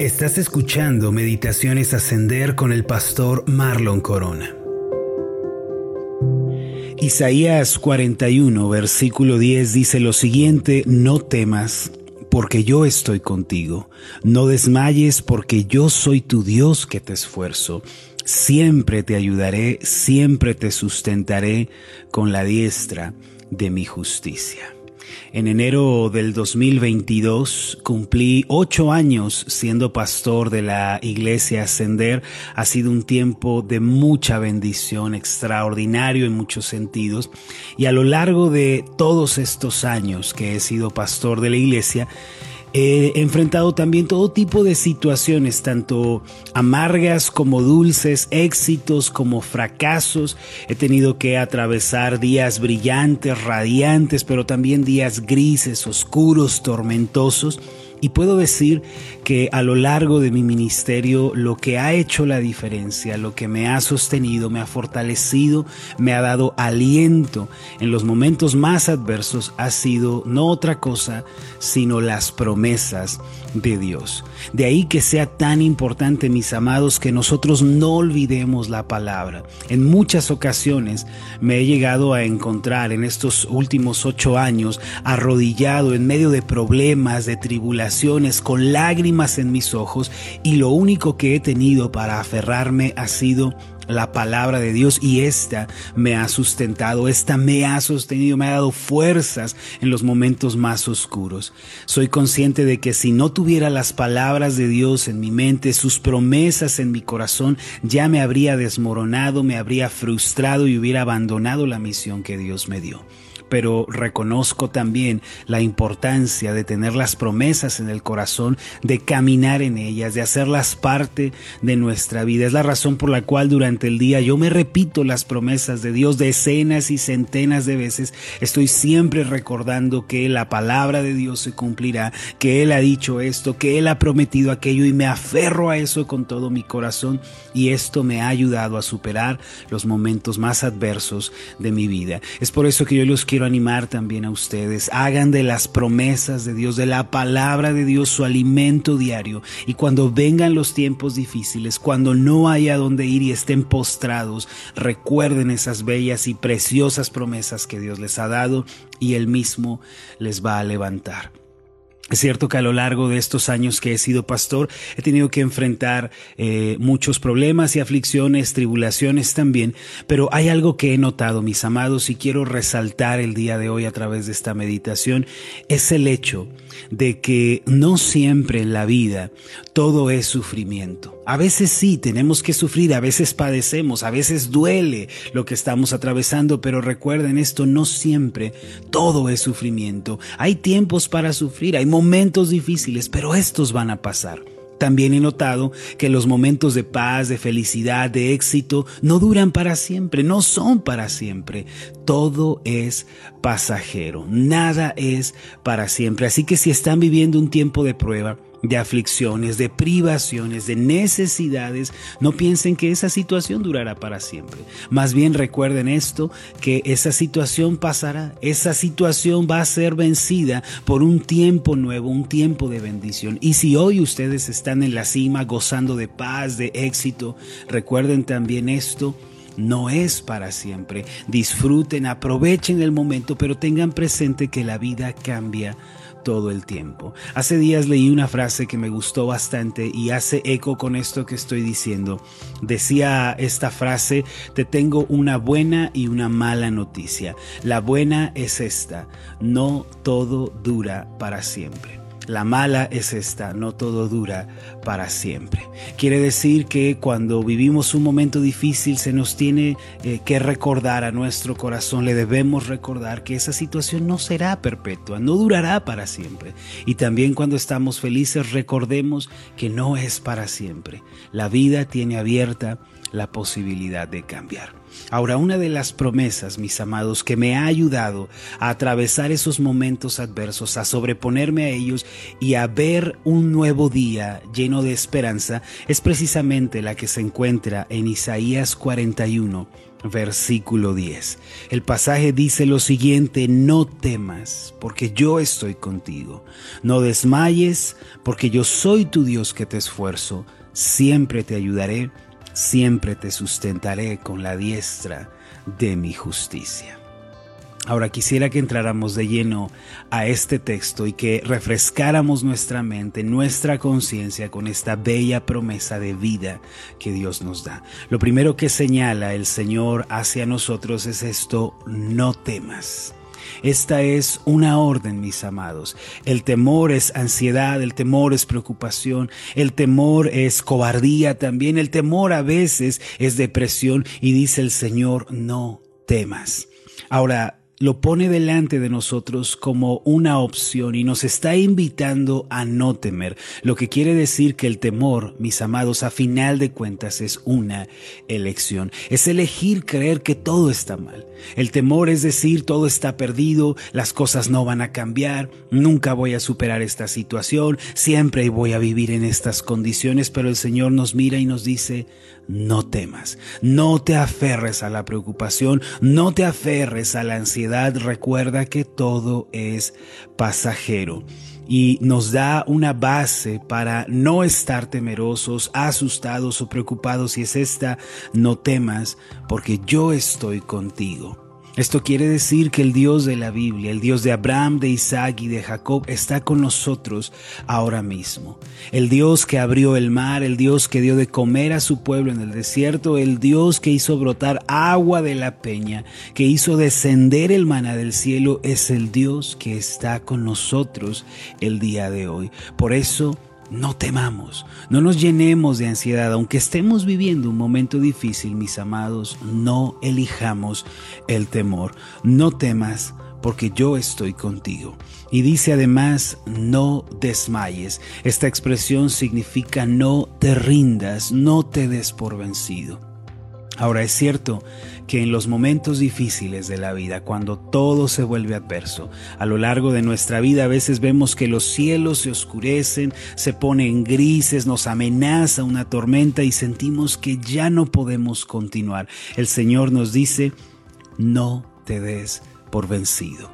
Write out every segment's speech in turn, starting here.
Estás escuchando Meditaciones Ascender con el pastor Marlon Corona. Isaías 41, versículo 10 dice lo siguiente, no temas, porque yo estoy contigo, no desmayes, porque yo soy tu Dios que te esfuerzo. Siempre te ayudaré, siempre te sustentaré con la diestra de mi justicia. En enero del 2022 cumplí ocho años siendo pastor de la iglesia Ascender. Ha sido un tiempo de mucha bendición, extraordinario en muchos sentidos. Y a lo largo de todos estos años que he sido pastor de la iglesia, He enfrentado también todo tipo de situaciones, tanto amargas como dulces, éxitos como fracasos. He tenido que atravesar días brillantes, radiantes, pero también días grises, oscuros, tormentosos. Y puedo decir que a lo largo de mi ministerio lo que ha hecho la diferencia, lo que me ha sostenido, me ha fortalecido, me ha dado aliento en los momentos más adversos ha sido no otra cosa sino las promesas de Dios. De ahí que sea tan importante, mis amados, que nosotros no olvidemos la palabra. En muchas ocasiones me he llegado a encontrar en estos últimos ocho años arrodillado en medio de problemas, de tribulaciones, con lágrimas en mis ojos y lo único que he tenido para aferrarme ha sido la palabra de Dios y esta me ha sustentado, esta me ha sostenido, me ha dado fuerzas en los momentos más oscuros. Soy consciente de que si no tuviera las palabras de Dios en mi mente, sus promesas en mi corazón, ya me habría desmoronado, me habría frustrado y hubiera abandonado la misión que Dios me dio pero reconozco también la importancia de tener las promesas en el corazón, de caminar en ellas, de hacerlas parte de nuestra vida. Es la razón por la cual durante el día yo me repito las promesas de Dios decenas y centenas de veces. Estoy siempre recordando que la palabra de Dios se cumplirá, que Él ha dicho esto, que Él ha prometido aquello y me aferro a eso con todo mi corazón y esto me ha ayudado a superar los momentos más adversos de mi vida. Es por eso que yo los quiero animar también a ustedes. Hagan de las promesas de Dios, de la palabra de Dios, su alimento diario. Y cuando vengan los tiempos difíciles, cuando no haya donde ir y estén postrados, recuerden esas bellas y preciosas promesas que Dios les ha dado y Él mismo les va a levantar. Es cierto que a lo largo de estos años que he sido pastor he tenido que enfrentar eh, muchos problemas y aflicciones, tribulaciones también, pero hay algo que he notado, mis amados, y quiero resaltar el día de hoy a través de esta meditación, es el hecho de que no siempre en la vida todo es sufrimiento. A veces sí, tenemos que sufrir, a veces padecemos, a veces duele lo que estamos atravesando, pero recuerden esto, no siempre todo es sufrimiento. Hay tiempos para sufrir, hay momentos difíciles, pero estos van a pasar. También he notado que los momentos de paz, de felicidad, de éxito no duran para siempre, no son para siempre. Todo es pasajero, nada es para siempre. Así que si están viviendo un tiempo de prueba, de aflicciones, de privaciones, de necesidades, no piensen que esa situación durará para siempre. Más bien recuerden esto, que esa situación pasará, esa situación va a ser vencida por un tiempo nuevo, un tiempo de bendición. Y si hoy ustedes están en la cima gozando de paz, de éxito, recuerden también esto, no es para siempre. Disfruten, aprovechen el momento, pero tengan presente que la vida cambia todo el tiempo. Hace días leí una frase que me gustó bastante y hace eco con esto que estoy diciendo. Decía esta frase, te tengo una buena y una mala noticia. La buena es esta, no todo dura para siempre. La mala es esta, no todo dura para siempre. Quiere decir que cuando vivimos un momento difícil se nos tiene eh, que recordar a nuestro corazón, le debemos recordar que esa situación no será perpetua, no durará para siempre. Y también cuando estamos felices recordemos que no es para siempre. La vida tiene abierta la posibilidad de cambiar. Ahora, una de las promesas, mis amados, que me ha ayudado a atravesar esos momentos adversos, a sobreponerme a ellos y a ver un nuevo día lleno de esperanza, es precisamente la que se encuentra en Isaías 41, versículo 10. El pasaje dice lo siguiente, no temas, porque yo estoy contigo. No desmayes, porque yo soy tu Dios que te esfuerzo. Siempre te ayudaré, siempre te sustentaré con la diestra de mi justicia. Ahora quisiera que entráramos de lleno a este texto y que refrescáramos nuestra mente, nuestra conciencia con esta bella promesa de vida que Dios nos da. Lo primero que señala el Señor hacia nosotros es esto, no temas. Esta es una orden, mis amados. El temor es ansiedad, el temor es preocupación, el temor es cobardía también, el temor a veces es depresión y dice el Señor, no temas. Ahora, lo pone delante de nosotros como una opción y nos está invitando a no temer, lo que quiere decir que el temor, mis amados, a final de cuentas es una elección, es elegir creer que todo está mal. El temor es decir, todo está perdido, las cosas no van a cambiar, nunca voy a superar esta situación, siempre voy a vivir en estas condiciones, pero el Señor nos mira y nos dice, no temas, no te aferres a la preocupación, no te aferres a la ansiedad, recuerda que todo es pasajero y nos da una base para no estar temerosos, asustados o preocupados. Y es esta, no temas porque yo estoy contigo. Esto quiere decir que el Dios de la Biblia, el Dios de Abraham, de Isaac y de Jacob, está con nosotros ahora mismo. El Dios que abrió el mar, el Dios que dio de comer a su pueblo en el desierto, el Dios que hizo brotar agua de la peña, que hizo descender el maná del cielo, es el Dios que está con nosotros el día de hoy. Por eso, no temamos, no nos llenemos de ansiedad, aunque estemos viviendo un momento difícil, mis amados, no elijamos el temor. No temas porque yo estoy contigo. Y dice además, no desmayes. Esta expresión significa no te rindas, no te des por vencido. Ahora es cierto que en los momentos difíciles de la vida, cuando todo se vuelve adverso, a lo largo de nuestra vida a veces vemos que los cielos se oscurecen, se ponen grises, nos amenaza una tormenta y sentimos que ya no podemos continuar. El Señor nos dice, no te des por vencido.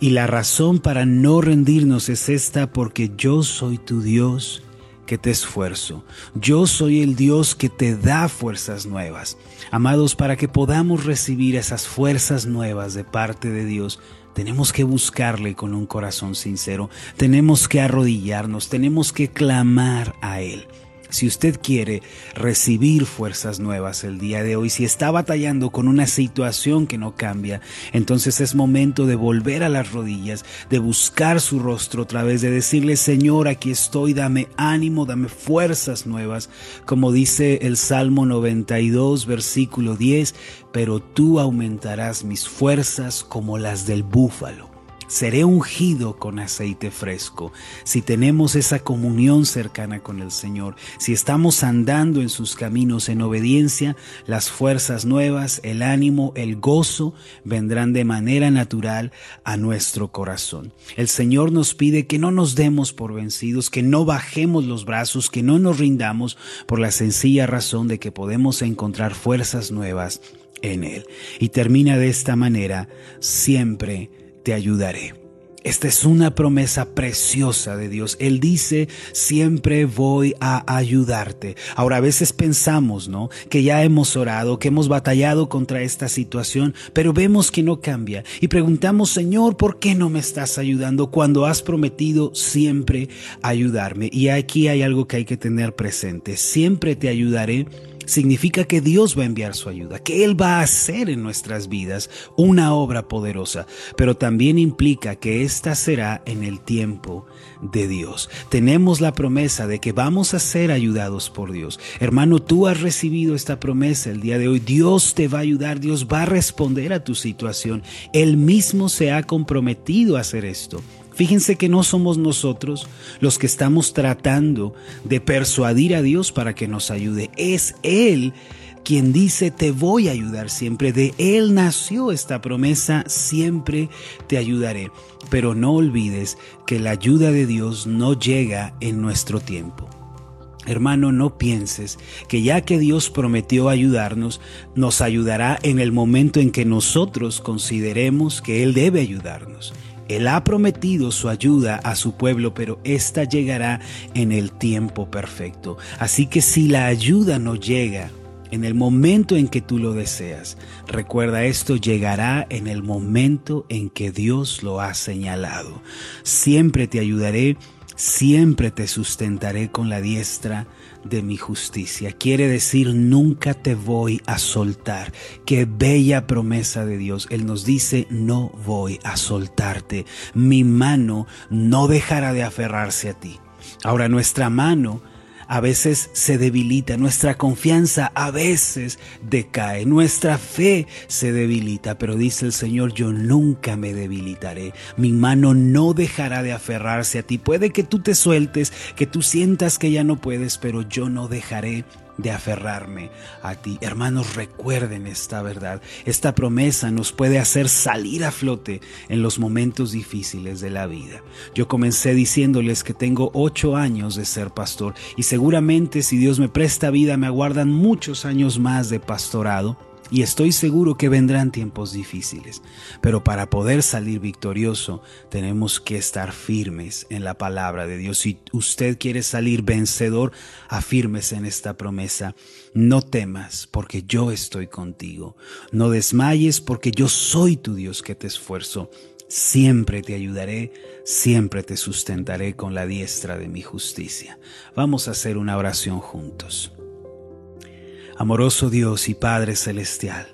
Y la razón para no rendirnos es esta porque yo soy tu Dios que te esfuerzo. Yo soy el Dios que te da fuerzas nuevas. Amados, para que podamos recibir esas fuerzas nuevas de parte de Dios, tenemos que buscarle con un corazón sincero, tenemos que arrodillarnos, tenemos que clamar a Él. Si usted quiere recibir fuerzas nuevas el día de hoy, si está batallando con una situación que no cambia, entonces es momento de volver a las rodillas, de buscar su rostro otra vez, de decirle, Señor, aquí estoy, dame ánimo, dame fuerzas nuevas, como dice el Salmo 92, versículo 10, pero tú aumentarás mis fuerzas como las del búfalo. Seré ungido con aceite fresco. Si tenemos esa comunión cercana con el Señor, si estamos andando en sus caminos en obediencia, las fuerzas nuevas, el ánimo, el gozo vendrán de manera natural a nuestro corazón. El Señor nos pide que no nos demos por vencidos, que no bajemos los brazos, que no nos rindamos por la sencilla razón de que podemos encontrar fuerzas nuevas en Él. Y termina de esta manera, siempre te ayudaré. Esta es una promesa preciosa de Dios. Él dice, siempre voy a ayudarte. Ahora a veces pensamos, ¿no? Que ya hemos orado, que hemos batallado contra esta situación, pero vemos que no cambia. Y preguntamos, Señor, ¿por qué no me estás ayudando cuando has prometido siempre ayudarme? Y aquí hay algo que hay que tener presente. Siempre te ayudaré significa que Dios va a enviar su ayuda, que Él va a hacer en nuestras vidas una obra poderosa, pero también implica que ésta será en el tiempo de Dios. Tenemos la promesa de que vamos a ser ayudados por Dios. Hermano, tú has recibido esta promesa el día de hoy. Dios te va a ayudar, Dios va a responder a tu situación. Él mismo se ha comprometido a hacer esto. Fíjense que no somos nosotros los que estamos tratando de persuadir a Dios para que nos ayude. Es Él quien dice, te voy a ayudar siempre. De Él nació esta promesa, siempre te ayudaré. Pero no olvides que la ayuda de Dios no llega en nuestro tiempo. Hermano, no pienses que ya que Dios prometió ayudarnos, nos ayudará en el momento en que nosotros consideremos que Él debe ayudarnos. Él ha prometido su ayuda a su pueblo, pero ésta llegará en el tiempo perfecto. Así que si la ayuda no llega en el momento en que tú lo deseas, recuerda esto llegará en el momento en que Dios lo ha señalado. Siempre te ayudaré siempre te sustentaré con la diestra de mi justicia. Quiere decir, nunca te voy a soltar. Qué bella promesa de Dios. Él nos dice, no voy a soltarte. Mi mano no dejará de aferrarse a ti. Ahora nuestra mano a veces se debilita, nuestra confianza a veces decae, nuestra fe se debilita, pero dice el Señor, yo nunca me debilitaré, mi mano no dejará de aferrarse a ti. Puede que tú te sueltes, que tú sientas que ya no puedes, pero yo no dejaré de aferrarme a ti. Hermanos, recuerden esta verdad. Esta promesa nos puede hacer salir a flote en los momentos difíciles de la vida. Yo comencé diciéndoles que tengo ocho años de ser pastor y seguramente si Dios me presta vida me aguardan muchos años más de pastorado y estoy seguro que vendrán tiempos difíciles, pero para poder salir victorioso tenemos que estar firmes en la palabra de Dios. Si usted quiere salir vencedor, afírmese en esta promesa. No temas porque yo estoy contigo. No desmayes porque yo soy tu Dios que te esfuerzo. Siempre te ayudaré, siempre te sustentaré con la diestra de mi justicia. Vamos a hacer una oración juntos. Amoroso Dios y Padre Celestial,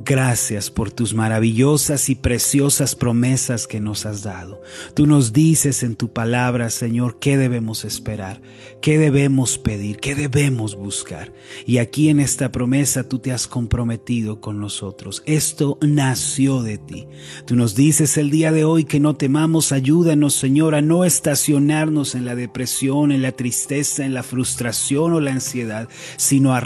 gracias por tus maravillosas y preciosas promesas que nos has dado. Tú nos dices en tu palabra, Señor, qué debemos esperar, qué debemos pedir, qué debemos buscar. Y aquí en esta promesa tú te has comprometido con nosotros. Esto nació de ti. Tú nos dices el día de hoy que no temamos, ayúdanos, Señor, a no estacionarnos en la depresión, en la tristeza, en la frustración o la ansiedad, sino a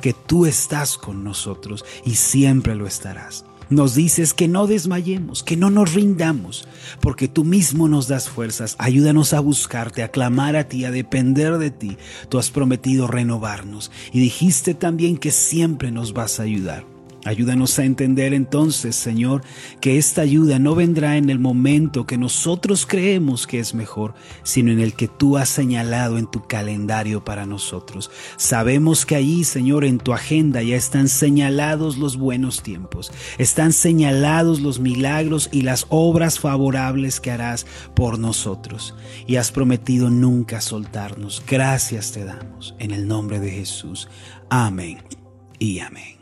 que tú estás con nosotros y siempre lo estarás. Nos dices que no desmayemos, que no nos rindamos, porque tú mismo nos das fuerzas. Ayúdanos a buscarte, a clamar a ti, a depender de ti. Tú has prometido renovarnos y dijiste también que siempre nos vas a ayudar. Ayúdanos a entender entonces, Señor, que esta ayuda no vendrá en el momento que nosotros creemos que es mejor, sino en el que tú has señalado en tu calendario para nosotros. Sabemos que allí, Señor, en tu agenda ya están señalados los buenos tiempos, están señalados los milagros y las obras favorables que harás por nosotros. Y has prometido nunca soltarnos. Gracias te damos. En el nombre de Jesús. Amén y amén.